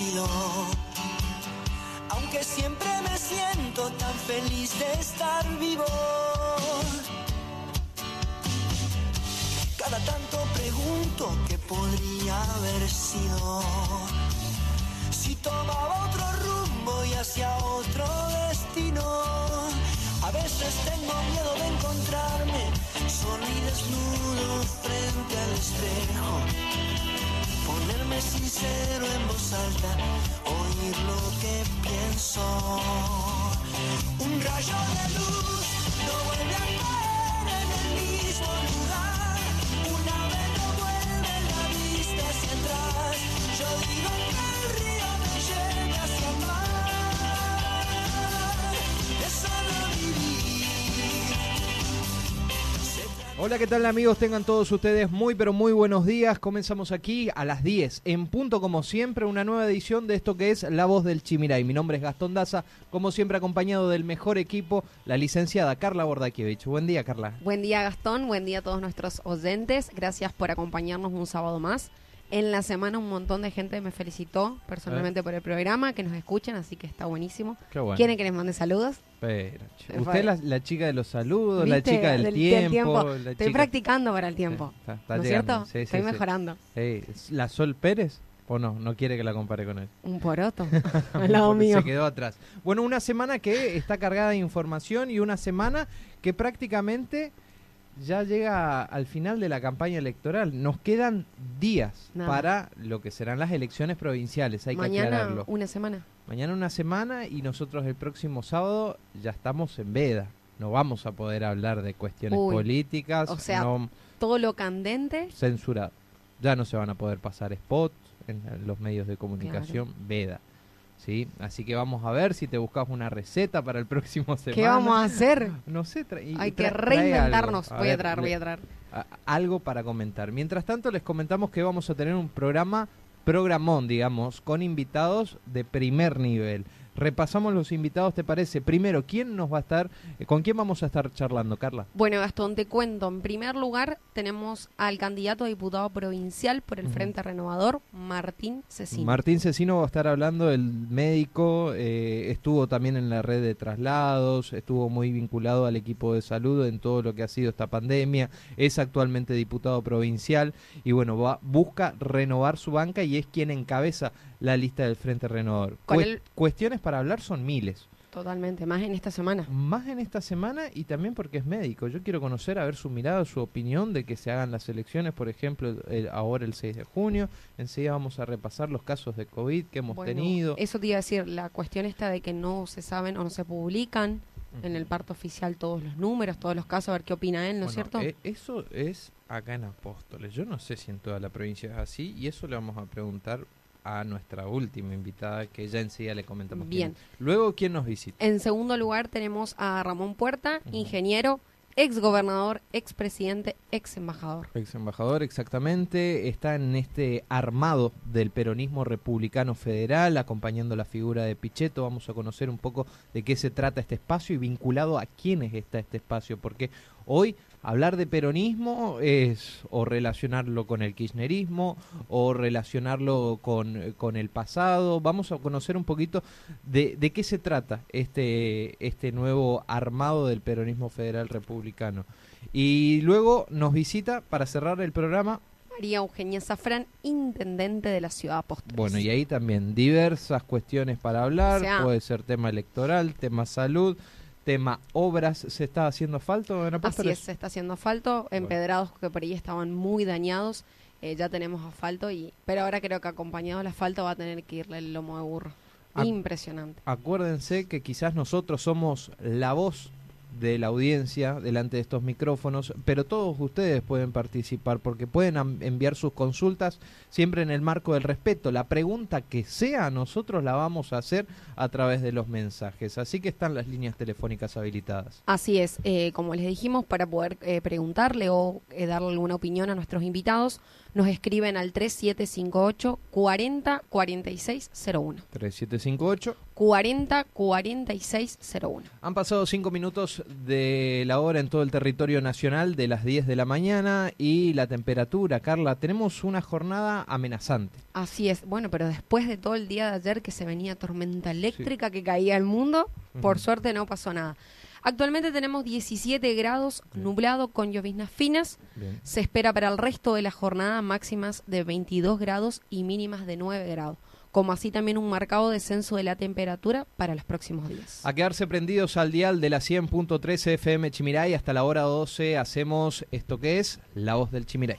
tranquilo. En Hola, ¿qué tal amigos? Tengan todos ustedes muy pero muy buenos días. Comenzamos aquí a las 10, en punto como siempre, una nueva edición de esto que es La Voz del Chimiray. Mi nombre es Gastón Daza, como siempre acompañado del mejor equipo, la licenciada Carla Bordakiewicz. Buen día, Carla. Buen día Gastón, buen día a todos nuestros oyentes. Gracias por acompañarnos un sábado más. En la semana un montón de gente me felicitó personalmente por el programa, que nos escuchan, así que está buenísimo. Qué bueno. ¿Quieren que les mande saludos? Pero, Eh, usted fue- la, la chica de los saludos, la chica del, Del- tiempo. la Estoy chica- practicando para el tiempo. Sí, está- está ¿No es cierto? Sí, sí, Estoy sí. mejorando. Eh, ¿es ¿La Sol Pérez? ¿O no? No quiere que la compare con él. Un poroto al lado mío. Se quedó atrás. Bueno, una semana que está cargada de información y una semana que prácticamente ya llega al final de la campaña electoral. Nos quedan días Nada. para lo que serán las elecciones provinciales. Hay que Mañana aclararlo. una semana. Mañana una semana y nosotros el próximo sábado ya estamos en veda. No vamos a poder hablar de cuestiones Uy, políticas. o sea, no, Todo lo candente. censurado. Ya no se van a poder pasar spots en los medios de comunicación, veda. ¿Sí? Así que vamos a ver si te buscas una receta para el próximo semana. ¿Qué vamos a hacer? No sé, Hay que reinventarnos. Voy a traer, le- voy a traer. a- algo para comentar. Mientras tanto, les comentamos que vamos a tener un programa, programón, digamos, con invitados de primer nivel. Repasamos los invitados, ¿te parece? Primero, ¿quién nos va a estar, eh, con quién vamos a estar charlando, Carla? Bueno, Gastón, te cuento. En primer lugar, tenemos al candidato a diputado provincial por el. Frente Renovador, Martín Cecino. Martín Cecino va a estar hablando, el médico, eh, estuvo también en la red de traslados, estuvo muy vinculado al equipo de salud en todo lo que ha sido esta pandemia, es actualmente diputado provincial y bueno, va, busca renovar su banca y es quien encabeza la lista del Frente Renovador. Cuestiones para hablar son miles. Totalmente, más en esta semana. Más en esta semana y también porque es médico. Yo quiero conocer, a ver su mirada, su opinión de que se hagan las elecciones, por ejemplo, el- ahora el 6 de junio. Enseguida vamos a repasar los casos de COVID que hemos Bueno, tenido. Eso te iba a decir, la cuestión esta de que no se saben o no se publican en el parto oficial todos los números, todos los casos, a ver qué opina él, ¿no es Bueno, cierto? eh, eso es acá en Apóstoles. Yo no sé si en toda la provincia es así y eso le vamos a preguntar a nuestra última invitada que ya enseguida le comentamos. Bien. Luego, ¿quién nos visita? En segundo lugar tenemos a Ramón Puerta, ingeniero, ex gobernador, ex presidente, ex embajador. Ex embajador, exactamente, está en este armado del peronismo republicano federal, acompañando la figura de Pichetto. Vamos a conocer un poco de qué se trata este espacio y vinculado a quiénes está este espacio, porque hoy hablar de peronismo es o relacionarlo con el kirchnerismo o relacionarlo con, con el pasado. Vamos a conocer un poquito de, de qué se trata este, este nuevo armado del peronismo federal republicano. Y luego nos visita para cerrar el programa. María Eugenia Zafrán, intendente de la ciudad de Apóstoles. Bueno, y ahí también diversas cuestiones para hablar. O sea- Puede ser tema electoral, tema salud, tema obras. ¿Se está haciendo falta en Así Apóstoles? es, se está haciendo asfalto, empedrados que por ahí estaban muy dañados, eh, ya tenemos asfalto, y pero ahora creo que acompañado del asfalto va a tener que irle el lomo de burro. Ac- Impresionante. Acuérdense que quizás nosotros somos la voz de la audiencia delante de estos micrófonos, pero todos ustedes pueden participar porque pueden enviar sus consultas siempre en el marco del respeto. La pregunta que sea, nosotros la vamos a hacer a través de los mensajes. Así que están las líneas telefónicas habilitadas. Así es, eh, como les dijimos, para poder eh, preguntarle o eh, darle alguna opinión a nuestros invitados, nos escriben al 3758 40 46 01. 3758 40 46 01. Han pasado cinco minutos de la hora en todo el territorio nacional de las 10 de la mañana y la temperatura, Carla, tenemos una jornada amenazante. Así es, bueno, pero después de todo el día de ayer que se venía tormenta eléctrica que caía al mundo, por suerte no pasó nada. Actualmente tenemos 17 grados, nublado con lloviznas finas. Se espera para el resto de la jornada máximas de 22 grados y mínimas de 9 grados como así también un marcado descenso de la temperatura para los próximos días. A quedarse prendidos al dial de la 100.13 FM Chimiray hasta la hora 12 hacemos esto que es La Voz del Chimiray.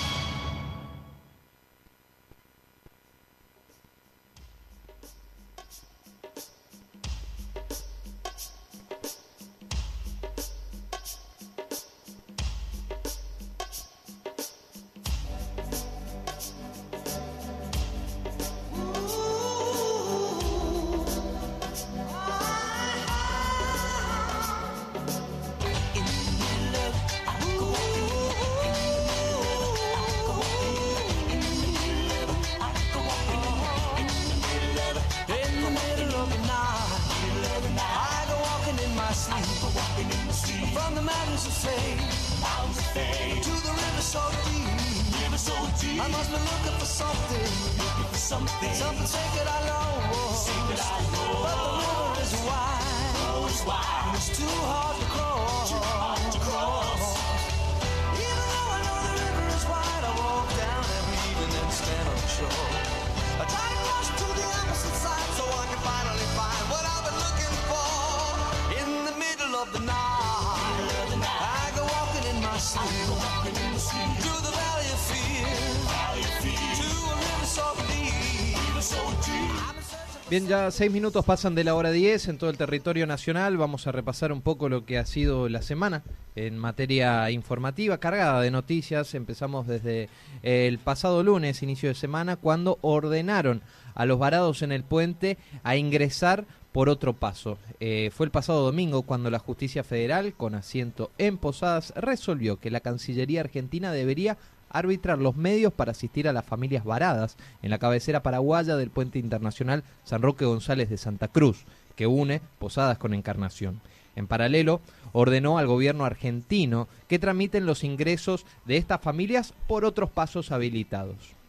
I'm say to the river so deep, river so deep. I must be looking for something, looking for something, something sacred I know, sacred I know. But the river is wide, oh, it's wide, and it's too hard to cross, too hard to cross. Even though I know the river is wide, I walk down every evening and stand on shore. I try to rush to the opposite side so I can finally find what I've been looking for in the middle of the night. Bien, ya seis minutos pasan de la hora 10 en todo el territorio nacional. Vamos a repasar un poco lo que ha sido la semana en materia informativa, cargada de noticias. Empezamos desde el pasado lunes, inicio de semana, cuando ordenaron a los varados en el puente a ingresar por otro paso. Eh, fue el pasado domingo cuando la justicia federal, con asiento en Posadas, resolvió que la Cancillería Argentina debería arbitrar los medios para asistir a las familias varadas en la cabecera paraguaya del puente internacional San Roque González de Santa Cruz, que une Posadas con Encarnación. En paralelo, ordenó al gobierno argentino que tramiten los ingresos de estas familias por otros pasos habilitados.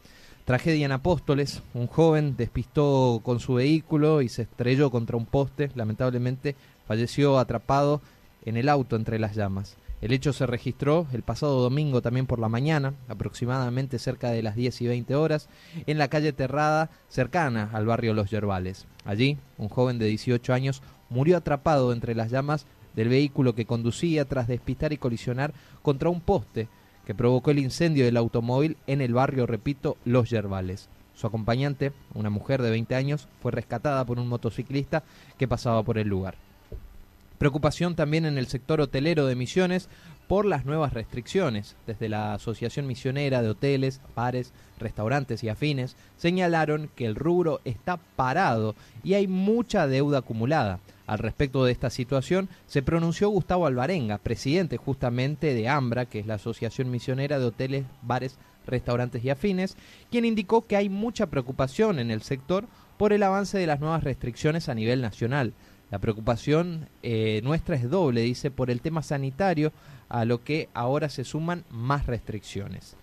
Tragedia en Apóstoles, un joven despistó con su vehículo y se estrelló contra un poste, lamentablemente falleció atrapado en el auto entre las llamas. El hecho se registró el pasado domingo también por la mañana, aproximadamente cerca de las 10 y 20 horas, en la calle Terrada, cercana al barrio Los Yerbales. Allí, un joven de 18 años murió atrapado entre las llamas del vehículo que conducía tras despistar y colisionar contra un poste que provocó el incendio del automóvil en el barrio, repito, Los Yerbales. Su acompañante, una mujer de 20 años, fue rescatada por un motociclista que pasaba por el lugar. Preocupación también en el sector hotelero de Misiones por las nuevas restricciones. Desde la Asociación Misionera de Hoteles, Bares, Restaurantes y Afines señalaron que el rubro está parado y hay mucha deuda acumulada. Al respecto de esta situación se pronunció Gustavo Alvarenga, presidente justamente de AMBRA, que es la Asociación Misionera de Hoteles, Bares, Restaurantes y Afines, quien indicó que hay mucha preocupación en el sector por el avance de las nuevas restricciones a nivel nacional. La preocupación eh, nuestra es doble, dice, por el tema sanitario, a lo que ahora se suman más restricciones.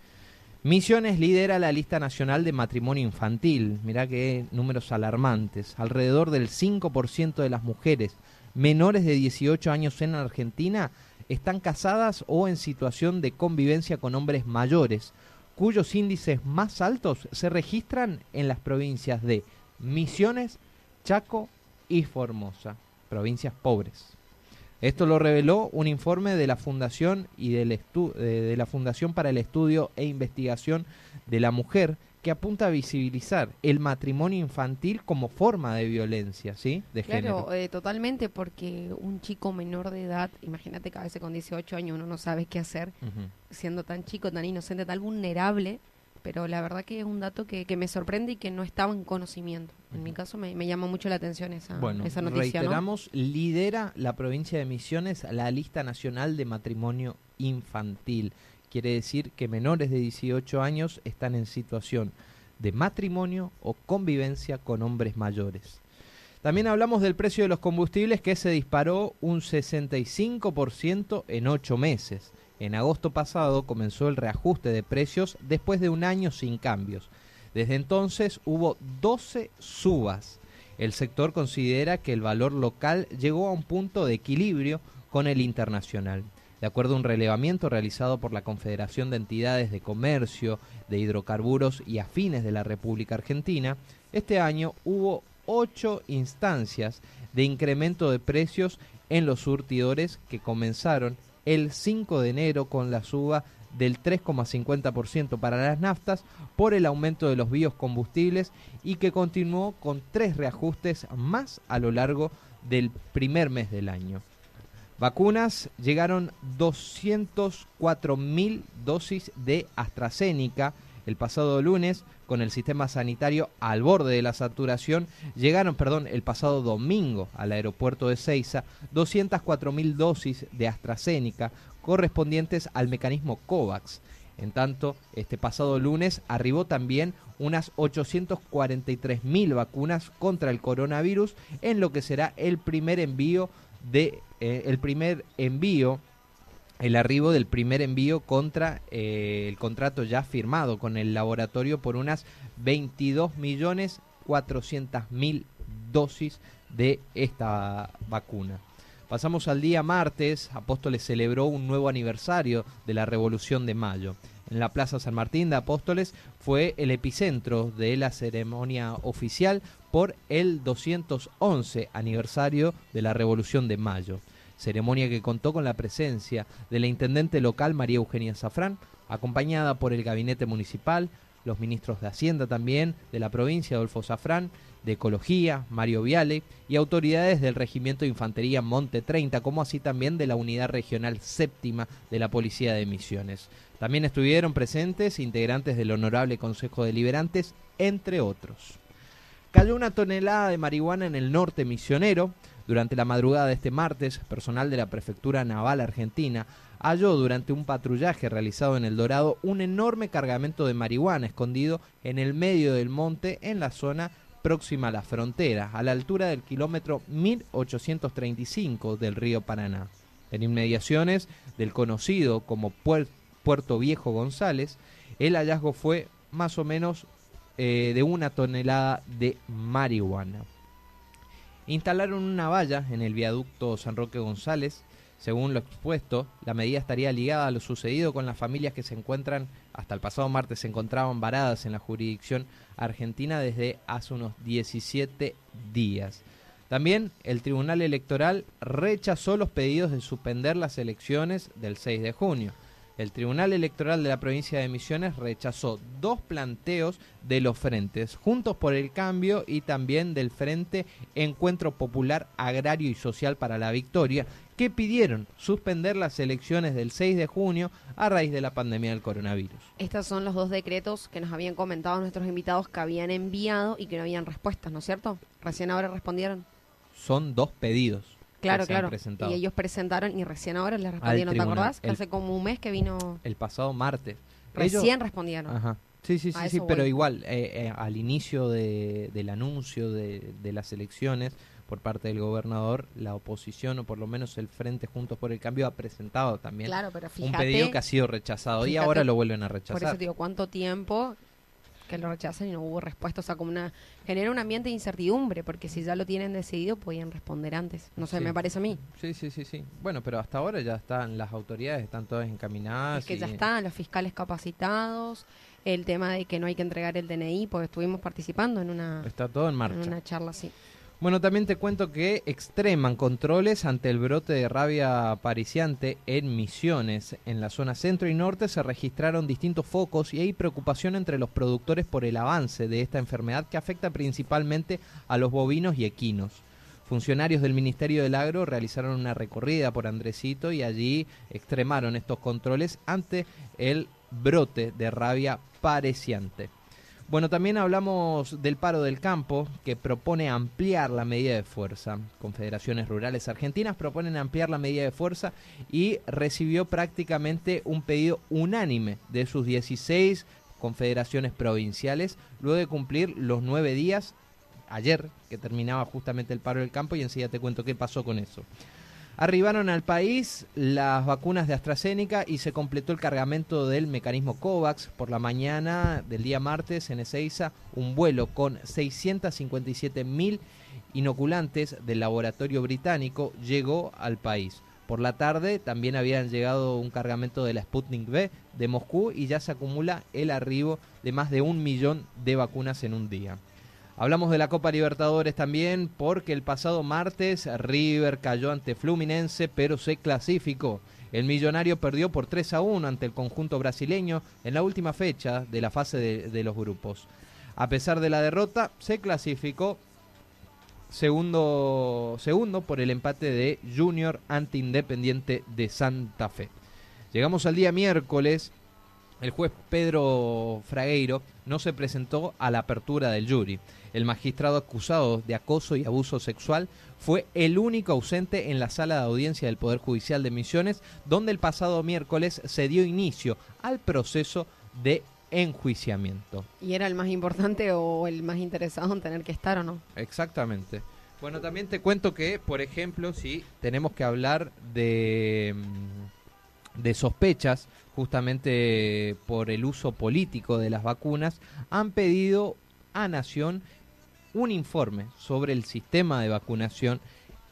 Misiones lidera la lista nacional de matrimonio infantil. Mirá qué números alarmantes. Alrededor del 5% de las mujeres menores de 18 años en Argentina están casadas o en situación de convivencia con hombres mayores, cuyos índices más altos se registran en las provincias de Misiones, Chaco y Formosa, provincias pobres. Esto lo reveló un informe de la Fundación y del de la Fundación para el Estudio e Investigación de la Mujer que apunta a visibilizar el matrimonio infantil como forma de violencia, ¿sí? De claro, eh, totalmente, porque un chico menor de edad, imagínate que a veces con 18 años uno no sabe qué hacer, siendo tan chico, tan inocente, tan vulnerable, pero la verdad que es un dato que, me sorprende y que no estaba en conocimiento. En mi caso me, llama mucho la atención esa, bueno, esa noticia. Reiteramos, lidera la provincia de Misiones la lista nacional de matrimonio infantil. Quiere decir que menores de 18 años están en situación de matrimonio o convivencia con hombres mayores. También hablamos del precio de los combustibles que se disparó un 65% en 8 meses. En agosto pasado comenzó el reajuste de precios después de un año sin cambios. Desde entonces hubo 12 subas. El sector considera que el valor local llegó a un punto de equilibrio con el internacional. De acuerdo a un relevamiento realizado por la Confederación de Entidades de Comercio de Hidrocarburos y Afines de la República Argentina, este año hubo ocho instancias de incremento de precios en los surtidores que comenzaron el 5 de enero con la suba del 3,50% para las naftas por el aumento de los biocombustibles y que continuó con tres reajustes más a lo largo del primer mes del año. Vacunas, llegaron 204 mil dosis de AstraZeneca el pasado lunes con el sistema sanitario al borde de la saturación. Llegaron, perdón, el pasado domingo al aeropuerto de Ceiza 204 mil dosis de AstraZeneca correspondientes al mecanismo COVAX. En tanto, este pasado lunes arribó también unas 843 mil vacunas contra el coronavirus en lo que será el primer envío de eh, el primer envío, el arribo del primer envío contra eh, el contrato ya firmado con el laboratorio por unas 22 millones 400 mil dosis de esta vacuna. Pasamos al día martes, Apóstoles celebró un nuevo aniversario de la Revolución de Mayo. En la Plaza San Martín de Apóstoles fue el epicentro de la ceremonia oficial por el 211 aniversario de la Revolución de Mayo, ceremonia que contó con la presencia de la intendente local María Eugenia Zafrán, acompañada por el gabinete municipal, los ministros de Hacienda también de la provincia, Adolfo Zafrán, de Ecología, Mario Viale, y autoridades del Regimiento de Infantería Monte 30, como así también de la Unidad Regional Séptima de la Policía de Misiones. También estuvieron presentes integrantes del Honorable Consejo Deliberantes, entre otros. Cayó una tonelada de marihuana en el norte misionero. Durante la madrugada de este martes, personal de la Prefectura Naval Argentina halló durante un patrullaje realizado en El Dorado un enorme cargamento de marihuana escondido en el medio del monte en la zona próxima a la frontera, a la altura del kilómetro 1835 del río Paraná. En inmediaciones del conocido como Puerto Viejo González, el hallazgo fue más o menos eh, de una tonelada de marihuana. Instalaron una valla en el viaducto San Roque González. Según lo expuesto, la medida estaría ligada a lo sucedido con las familias que se encuentran, hasta el pasado martes, se encontraban varadas en la jurisdicción argentina desde hace unos 17 días. También el Tribunal Electoral rechazó los pedidos de suspender las elecciones del 6 de junio el Tribunal Electoral de la provincia de Misiones rechazó dos planteos de los frentes, Juntos por el Cambio y también del Frente Encuentro Popular Agrario y Social para la Victoria, que pidieron suspender las elecciones del 6 de junio a raíz de la pandemia del coronavirus. Estos son los dos decretos que nos habían comentado nuestros invitados que habían enviado y que no habían respuestas, ¿no es cierto? Recién ahora respondieron. Son dos pedidos. Claro, claro. Y ellos presentaron y recién ahora les respondieron, ¿te acordás? Que hace como un mes que vino... El pasado martes. Recién respondieron. Ajá. Sí, sí, sí, pero igual, eh, eh, al inicio de, del anuncio de, de, las elecciones, por parte del gobernador, la oposición o por lo menos el Frente Juntos por el Cambio ha presentado también Claro, pero un pedido que ha sido rechazado y ahora lo vuelven a Por eso rechazar. digo, ¿cuánto tiempo que lo rechazan y no hubo respuesta? O sea, como una. genera un ambiente de incertidumbre, porque si ya lo tienen decidido, podían responder antes. No sé, Sí. me parece a mí. Sí, sí, sí, sí. Bueno, pero hasta ahora ya están las autoridades, están todas encaminadas. Es que ya están los fiscales capacitados, el tema de que no hay que entregar el DNI, porque estuvimos participando en una, Está todo en en marcha. una charla así. Bueno, también te cuento que extreman controles ante el brote de rabia pariciante en Misiones. En la zona centro y norte se registraron distintos focos y hay preocupación entre los productores por el avance de esta enfermedad que afecta principalmente a los bovinos y equinos. Funcionarios del Ministerio del Agro realizaron una recorrida por Andresito y allí extremaron estos controles ante el brote de rabia pareciante. Bueno, también hablamos del paro del campo, que propone ampliar la medida de fuerza. Confederaciones Rurales Argentinas proponen ampliar la medida de fuerza y recibió prácticamente un pedido unánime de sus 16 confederaciones provinciales, luego de cumplir los nueve días, ayer, que terminaba justamente el paro del campo, y enseguida te cuento qué pasó con eso. Arribaron al país las vacunas de AstraZeneca y se completó el cargamento del mecanismo COVAX. Por la mañana del día martes en Ezeiza, un vuelo con 657 mil inoculantes del laboratorio británico llegó al país. Por la tarde también habían llegado un cargamento de la Sputnik V de Moscú y ya se acumula el arribo de más de un millón de vacunas en un día. Hablamos de la Copa Libertadores también porque el pasado martes River cayó ante Fluminense pero se clasificó. El millonario perdió por 3 a 1 ante el conjunto brasileño en la última fecha de la fase de, los grupos. A pesar de la derrota, se clasificó segundo, segundo por el empate de Junior ante Independiente de Santa Fe. Llegamos al día miércoles. El juez Pedro Fragueiro no se presentó a la apertura del jury. El magistrado acusado de acoso y abuso sexual fue el único ausente en la sala de audiencia del Poder Judicial de Misiones, donde el pasado miércoles se dio inicio al proceso de enjuiciamiento. ¿Y era el más importante o el más interesado en tener que estar o no? Exactamente. Bueno, también te cuento que, por ejemplo, si tenemos que hablar de, mm, de sospechas justamente por el uso político de las vacunas, han pedido a Nación un informe sobre el sistema de vacunación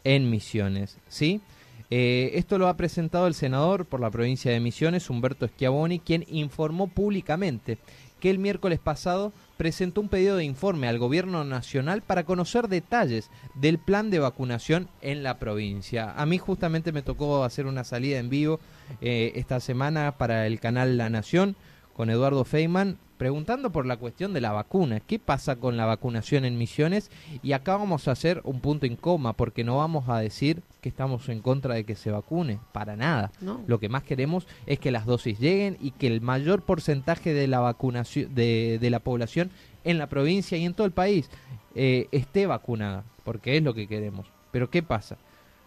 en Misiones, ¿sí? Eh, esto lo ha presentado el senador por la provincia de Misiones, Humberto Schiavoni, quien informó públicamente que el miércoles pasado presentó un pedido de informe al gobierno nacional para conocer detalles del plan de vacunación en la provincia. A mí justamente me tocó hacer una salida en vivo eh, esta semana para el canal La Nación con Eduardo Feynman preguntando por la cuestión de la vacuna. ¿Qué pasa con la vacunación en Misiones? Y acá vamos a hacer un punto en coma porque no vamos a decir que estamos en contra de que se vacune, para nada. No. Lo que más queremos es que las dosis lleguen y que el mayor porcentaje de la vacunación de, de la población en la provincia y en todo el país eh, esté vacunada, porque es lo que queremos. Pero ¿qué pasa?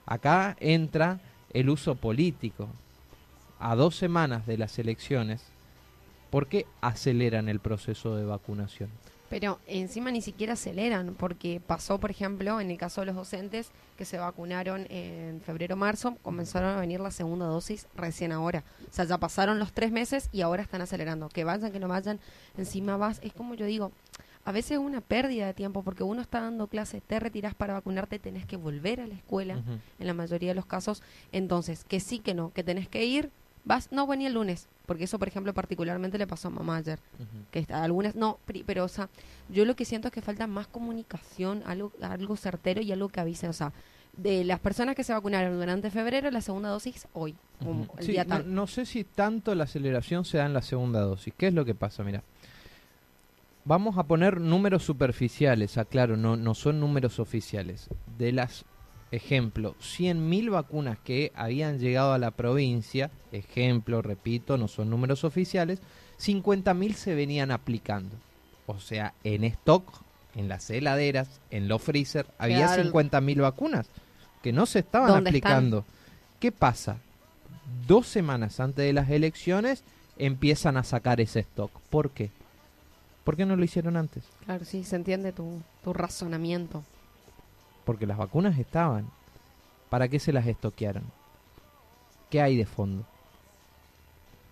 Acá entra el uso político. A dos semanas de las elecciones, ¿por qué aceleran el proceso de vacunación? Pero encima ni siquiera aceleran, porque pasó, por ejemplo, en el caso de los docentes que se vacunaron en febrero-marzo, comenzaron a venir la segunda dosis recién ahora. O sea, ya pasaron los tres meses y ahora están acelerando. Que vayan, que no vayan, encima vas. Es como yo digo, a veces es una pérdida de tiempo, porque uno está dando clases, te retirás para vacunarte, tenés que volver a la escuela, en la mayoría de los casos. Entonces, que sí, que no, que tenés que ir, vas, no, venía el lunes, porque eso, por ejemplo, particularmente le pasó a mamá ayer que está, algunas no, pri- pero o sea, yo lo que siento es que falta más comunicación, algo, algo certero y algo que avise, o sea, de las personas que se vacunaron durante febrero, la segunda dosis hoy, el Sí, día no, tal. no sé si tanto la aceleración se da en la segunda dosis. ¿Qué es lo que pasa? Mira, vamos a poner números superficiales, aclaro, no, no son números oficiales. De las, ejemplo, 100.000 vacunas que habían llegado a la provincia, ejemplo, repito, no son números oficiales, 50.000 se venían aplicando. O sea, en stock, en las heladeras, en los freezer, había Quedaron- 50.000 vacunas que no se estaban aplicando. ¿Qué pasa? Dos semanas antes de las elecciones empiezan a sacar ese stock. ¿Por qué? ¿Por qué no lo hicieron antes? Claro, sí, se entiende tu, tu razonamiento. Porque las vacunas estaban. ¿Para qué se las estoquearon? ¿Qué hay de fondo?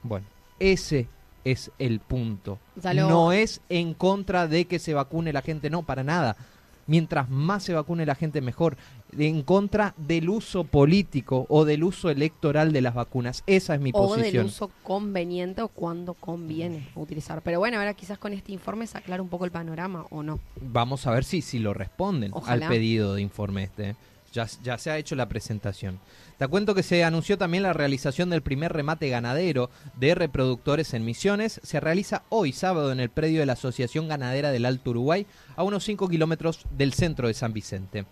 Bueno, ese es el punto. No es en contra de que se vacune la gente, no, para nada. Mientras más se vacune la gente, mejor. En contra del uso político o del uso electoral de las vacunas. Esa es mi o del posición. uso conveniente o cuando conviene utilizar. Pero bueno, ahora quizás con este informe se aclara un poco el panorama o no. Vamos a ver si, si lo responden Ojalá. al pedido de informe este. Ya, se ha hecho la presentación. Te cuento que se anunció también la realización del primer remate ganadero de reproductores en Misiones. Se realiza hoy sábado en el predio de la Asociación Ganadera del Alto Uruguay, a unos 5 kilómetros del centro de San Vicente.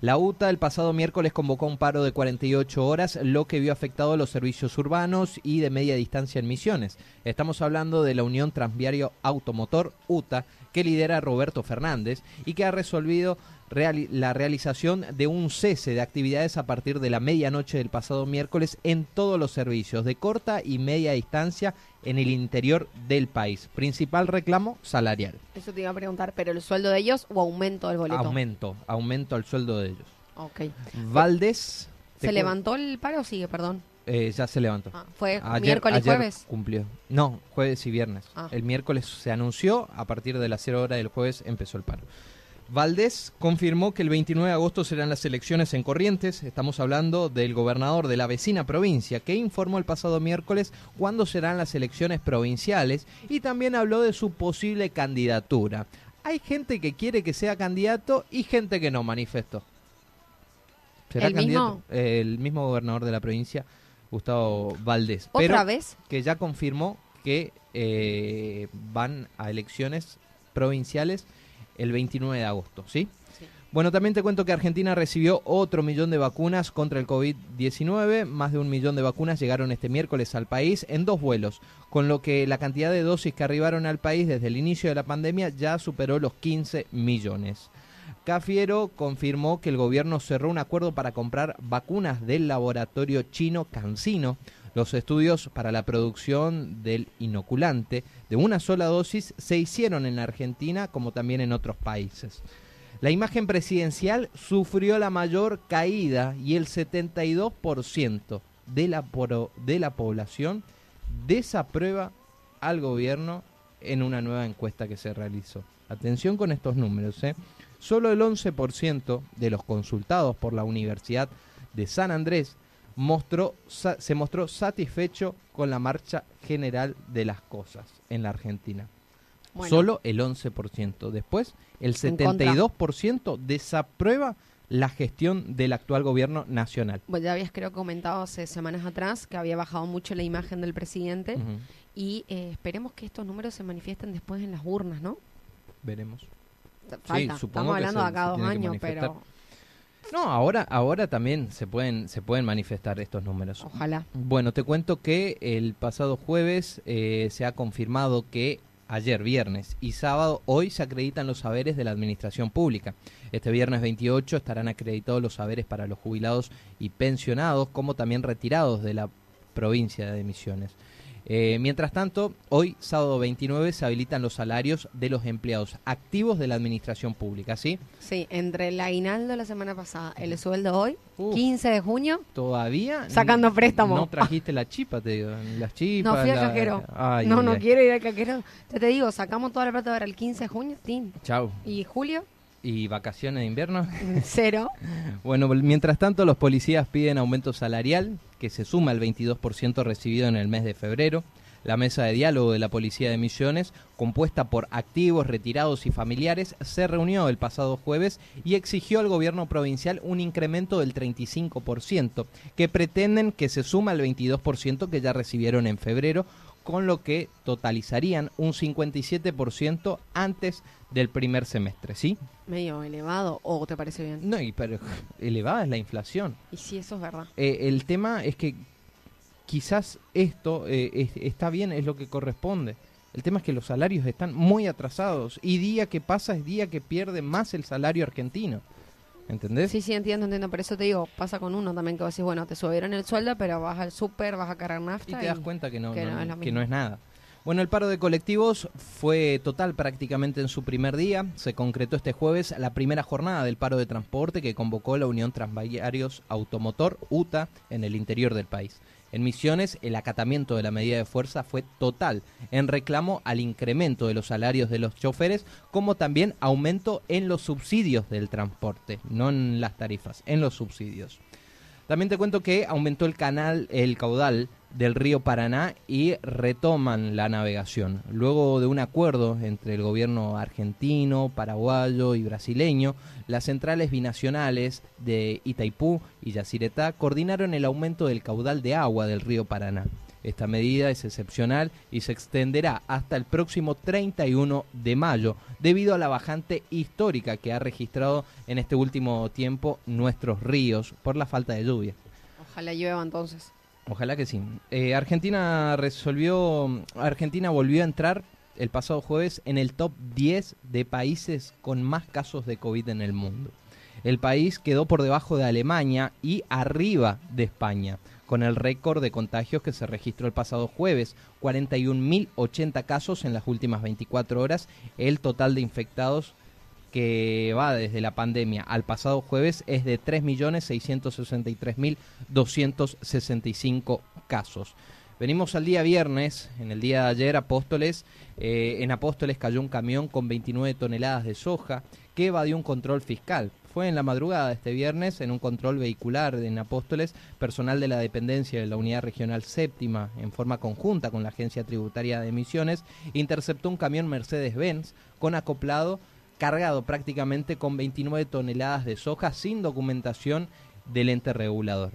La UTA el pasado miércoles convocó un paro de 48 horas, lo que vio afectado los servicios urbanos y de media distancia en Misiones. Estamos hablando de la Unión Transviario Automotor, UTA, que lidera Roberto Fernández y que ha resolvido reali- la realización de un cese de actividades a partir de la medianoche del pasado miércoles en todos los servicios de corta y media distancia en el interior del país. Principal reclamo salarial. Eso te iba a preguntar, ¿pero el sueldo de ellos o aumento del boleto? Aumento, aumento al sueldo de ellos. Ok. Valdés. ¿Se levantó el paro o sigue, perdón? Eh, ya se levantó. Ah, ¿Fue Ayer- miércoles y ayer jueves? Cumplió. No, jueves y viernes. Ah. El miércoles se anunció, a partir de las 0 horas del jueves empezó el paro. Valdés confirmó que el 29 de agosto serán las elecciones en Corrientes. Estamos hablando del gobernador de la vecina provincia, que informó el pasado miércoles cuándo serán las elecciones provinciales y también habló de su posible candidatura. Hay gente que quiere que sea candidato y gente que no manifestó. ¿Será ¿El mismo? candidato? Eh, el mismo gobernador de la provincia, Gustavo Valdés. ¿Otra Pero vez? que ya confirmó que eh, van a elecciones provinciales el 29 de agosto, ¿sí? Sí. Bueno, también te cuento que Argentina recibió otro millón de vacunas contra el COVID-19. Más de un millón de vacunas llegaron este miércoles al país en dos vuelos, con lo que la cantidad de dosis que arribaron al país desde el inicio de la pandemia ya superó los 15 millones. Cafiero confirmó que el gobierno cerró un acuerdo para comprar vacunas del laboratorio chino CanSino. Los estudios para la producción del inoculante de una sola dosis se hicieron en Argentina como también en otros países. La imagen presidencial sufrió la mayor caída y el 72% de la, de la población desaprueba al gobierno en una nueva encuesta que se realizó. Atención con estos números. ¿eh? Solo el 11% de los consultados por la Universidad de San Andrés mostró, se mostró satisfecho con la marcha general de las cosas en la Argentina. Bueno, Solo el 11%. Después, el En contra. 72% desaprueba la gestión del actual gobierno nacional. vos ya habías creo comentado hace semanas atrás que había bajado mucho la imagen del presidente y eh, esperemos que estos números se manifiesten después en las urnas, ¿no? Veremos. Falta. supongo Estamos hablando de acá dos años, pero No, ahora, ahora también se pueden, se pueden manifestar estos números. ojalá. Bueno, te cuento que el pasado jueves eh, se ha confirmado que ayer viernes y sábado hoy se acreditan los saberes de la administración pública. Este viernes 28 estarán acreditados los saberes para los jubilados y pensionados, como también retirados de la provincia de Misiones. Eh, mientras tanto, hoy, sábado 29, se habilitan los salarios de los empleados activos de la administración pública, ¿sí? Sí, entre el aguinaldo la semana pasada, el sueldo hoy, Uf. 15 de junio, Todavía Sacando préstamo. No trajiste la chipa, te digo. Las chipas. no fui al la- cajero. Ay, no, ay, no ay. quiero ir al cajero. Ya te digo, sacamos toda la plata ahora el 15 de junio, tin. Chau. Y julio, ¿Y vacaciones de invierno? cero. Bueno, mientras tanto, los policías piden aumento salarial, que se suma al 22% recibido en el mes de febrero. La mesa de diálogo de la Policía de Misiones, compuesta por activos, retirados y familiares, se reunió el pasado jueves y exigió al gobierno provincial un incremento del 35%, que pretenden que se suma al 22% que ya recibieron en febrero, con lo que totalizarían un 57% antes del primer semestre, ¿sí? Medio elevado, ¿o te parece bien? No, y pero elevada es la inflación. Y sí, eso es verdad. Eh, el tema es que quizás esto eh, es- está bien, es lo que corresponde. El tema es que los salarios están muy atrasados y día que pasa es día que pierde más el salario argentino. ¿Entendés? Sí, sí, entiendo, entiendo. Por eso te digo, pasa con uno también que vos decís, bueno, te subieron el sueldo, pero vas al súper, vas a cargar nafta. y te das cuenta que no, que no- no es lo que mismo. no es nada. Bueno, el paro de colectivos fue total prácticamente en su primer día. Se concretó este jueves la primera jornada del paro de transporte que convocó la Unión Transvariarios Automotor, UTA, en el interior del país. En Misiones, el acatamiento de la medida de fuerza fue total, en reclamo al incremento de los salarios de los choferes, como también aumento en los subsidios del transporte, no en las tarifas, en los subsidios. También te cuento que aumentó el canal, el caudal del río Paraná y retoman la navegación. Luego de un acuerdo entre el gobierno argentino, paraguayo y brasileño, las centrales binacionales de Itaipú y Yacyretá coordinaron el aumento del caudal de agua del río Paraná. Esta medida es excepcional y se extenderá hasta el próximo 31 de mayo, debido a la bajante histórica que ha registrado en este último tiempo nuestros ríos por la falta de lluvia. Ojalá llueva entonces. Ojalá que sí. Eh, Argentina resolvió, Argentina volvió a entrar el pasado jueves en el top 10 de países con más casos de COVID en el mundo. El país quedó por debajo de Alemania y arriba de España con el récord de contagios que se registró el pasado jueves, 41.080 casos en las últimas 24 horas, el total de infectados que va desde la pandemia al pasado jueves es de 3.663.265 casos. Venimos al día viernes, en el día de ayer Apóstoles, eh, en Apóstoles cayó un camión con 29 toneladas de soja que evadió un control fiscal fue en la madrugada de este viernes en un control vehicular en Apóstoles, personal de la dependencia de la Unidad Regional Séptima, en forma conjunta con la Agencia Tributaria de Emisiones, interceptó un camión Mercedes-Benz con acoplado cargado prácticamente con 29 toneladas de soja sin documentación del ente regulador.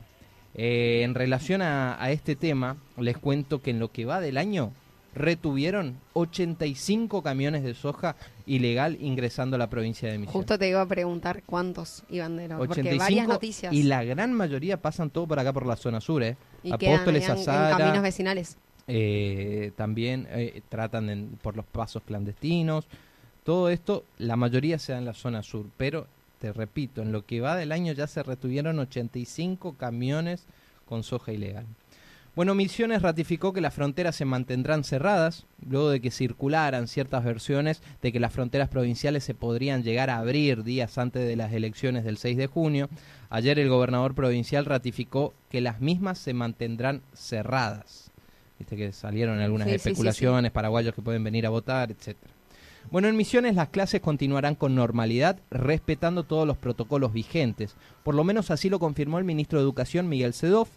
Eh, en relación a este tema, les cuento que en lo que va del año retuvieron 85 camiones de soja ilegal ingresando a la provincia de Misiones. Justo te iba a preguntar cuántos iban de nuevo, porque varias noticias. Y la gran mayoría pasan todo por acá por la zona sur, ¿eh? Y Apóstoles, quedan, en, caminos vecinales. Eh, también eh, tratan por los pasos clandestinos. Todo esto, la mayoría se da en la zona sur, pero te repito, en lo que va del año ya se retuvieron 85 camiones con soja ilegal. Bueno, Misiones ratificó que las fronteras se mantendrán cerradas, luego de que circularan ciertas versiones de que las fronteras provinciales se podrían llegar a abrir días antes de las elecciones del 6 de junio. Ayer el gobernador provincial ratificó que las mismas se mantendrán cerradas. Viste que salieron algunas especulaciones, paraguayos que pueden venir a votar, etcétera. Bueno, en Misiones las clases continuarán con normalidad, respetando todos los protocolos vigentes. Por lo menos así lo confirmó el ministro de Educación, Miguel Sedov,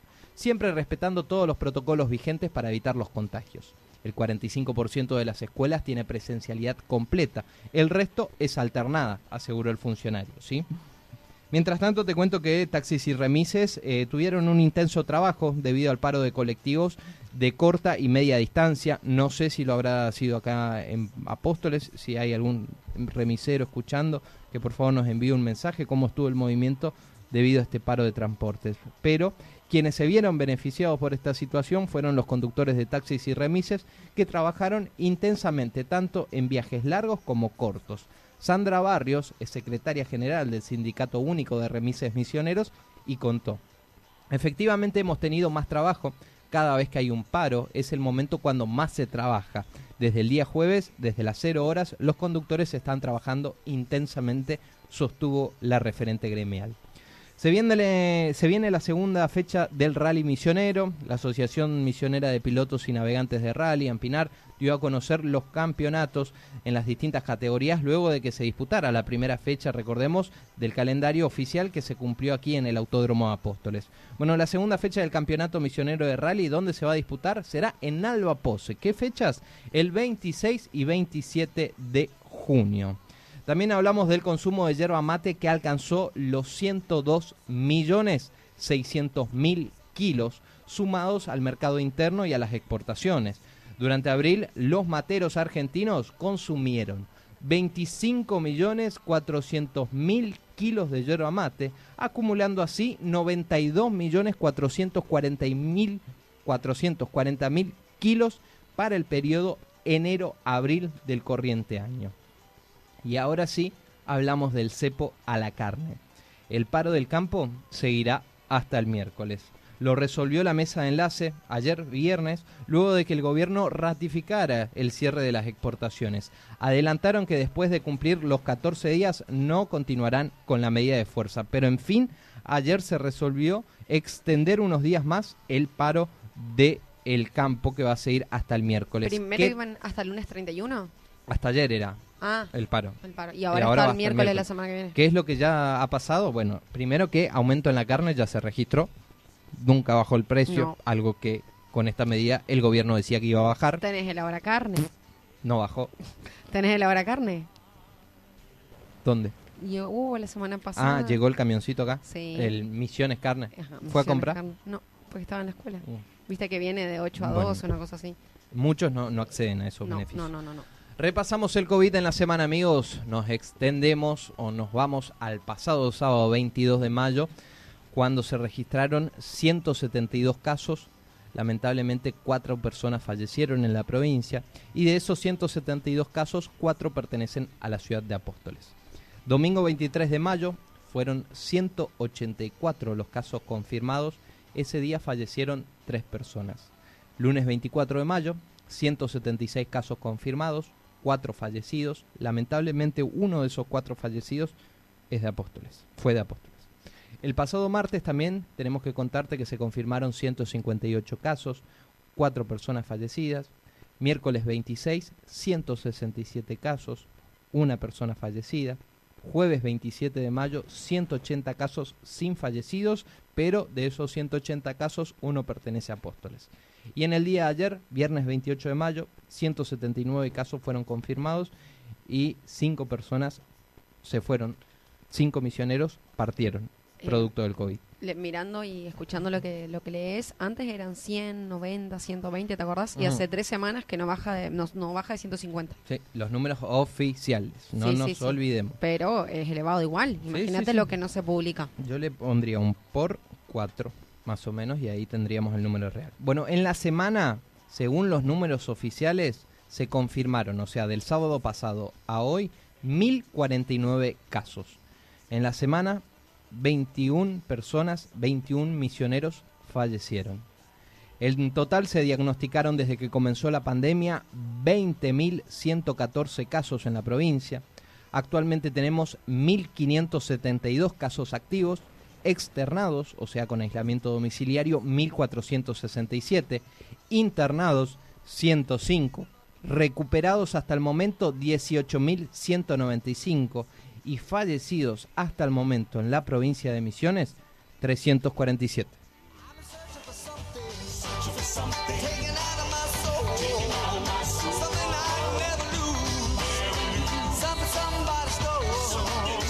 siempre respetando todos los protocolos vigentes para evitar los contagios. El 45% de las escuelas tiene presencialidad completa, el resto es alternada, aseguró el funcionario, ¿sí? Mientras tanto, te cuento que taxis y remises eh, tuvieron un intenso trabajo debido al paro de colectivos de corta y media distancia. No sé si lo habrá sido acá en Apóstoles, si hay algún remisero escuchando, que por favor nos envíe un mensaje cómo estuvo el movimiento debido a este paro de transportes. Pero quienes se vieron beneficiados por esta situación fueron los conductores de taxis y remises que trabajaron intensamente tanto en viajes largos como cortos. Sandra Barrios es secretaria general del Sindicato Único de Remises Misioneros y contó. Efectivamente hemos tenido más trabajo. Cada vez que hay un paro es el momento cuando más se trabaja. Desde el día jueves, desde las 0 horas, los conductores están trabajando intensamente, sostuvo la referente gremial. Se viene, la segunda fecha del Rally Misionero. La Asociación Misionera de Pilotos y Navegantes de Rally, Ampinar, dio a conocer los campeonatos en las distintas categorías luego de que se disputara la primera fecha, recordemos, del calendario oficial que se cumplió aquí en el Autódromo Apóstoles. Bueno, la segunda fecha del Campeonato Misionero de Rally, ¿dónde se va a disputar? Será en Alba Pose. ¿Qué fechas? El 26 y 27 de junio. También hablamos del consumo de yerba mate que alcanzó los 102 millones 600 mil kilos sumados al mercado interno y a las exportaciones. Durante abril, los materos argentinos consumieron 25 millones 400 mil kilos de yerba mate, acumulando así 92 millones 440 mil 440 mil kilos para el periodo enero-abril del corriente año. Y ahora sí, hablamos del cepo a la carne. El paro del campo seguirá hasta el miércoles. Lo resolvió la mesa de enlace ayer viernes, luego de que el gobierno ratificara el cierre de las exportaciones. Adelantaron que después de cumplir los 14 días no continuarán con la medida de fuerza, pero en fin, ayer se resolvió extender unos días más el paro de el campo que va a seguir hasta el miércoles. ¿Primero ¿Qué- iban hasta el lunes 31? Hasta ayer era Ah, el paro. el paro. Y ahora, está el miércoles de la semana que viene. ¿Qué es lo que ya ha pasado? Bueno, primero que aumento en la carne ya se registró, nunca bajó el precio, No. algo que con esta medida el gobierno decía que iba a bajar, Tenés el ahora carne. no bajó. Tenés el ahora carne. ¿Dónde? Y hubo la semana pasada. Ah, llegó el camioncito acá, Sí. el Misiones Carne. Ajá, ¿Fue a comprar? Carne. No, porque estaba en la escuela. Uh, Viste que viene de 8 a Bueno. 2, una cosa así. Muchos no, no acceden a esos No, beneficios. no, no, no, no. Repasamos el COVID en la semana, amigos. Nos extendemos o nos vamos al pasado sábado 22 de mayo, cuando se registraron 172 casos. Lamentablemente, cuatro personas fallecieron en la provincia y de esos 172 casos, cuatro pertenecen a la ciudad de Apóstoles. Domingo 23 de mayo fueron 184 los casos confirmados. Ese día fallecieron tres personas. Lunes 24 de mayo, 176 casos confirmados, cuatro fallecidos. Lamentablemente uno de esos cuatro fallecidos es de Apóstoles, fue de Apóstoles. El pasado martes también tenemos que contarte que se confirmaron 158 casos, cuatro personas fallecidas. Miércoles 26, 167 casos, una persona fallecida. Jueves 27 de mayo, 180 casos sin fallecidos, pero de esos 180 casos uno pertenece a Apóstoles. Y en el día de ayer, viernes 28 de mayo, 179 casos fueron confirmados y cinco personas se fueron, cinco misioneros partieron, Eh, producto del COVID. le- mirando y escuchando lo que lo que lees, antes eran 100, 90, 120, ¿te acordás? Y Ujú. hace tres semanas que no baja de no, no baja de 150. Sí, los números oficiales, no Sí, nos sí, sí. olvidemos. Pero es elevado igual. Imagínate sí, lo sí. que no se publica. Yo le pondría un por 4, más o menos, y ahí tendríamos el número real. Bueno, en la semana, según los números oficiales, se confirmaron, o sea, del sábado pasado a hoy, 1049 casos. En la semana, 21 personas, 21 misioneros fallecieron. En total se diagnosticaron desde que comenzó la pandemia 20.114 casos en la provincia. Actualmente tenemos 1.572 casos activos, externados, o sea, con aislamiento domiciliario, 1.467, internados, 105, recuperados hasta el momento, 18.195 y fallecidos hasta el momento en la provincia de Misiones, 347.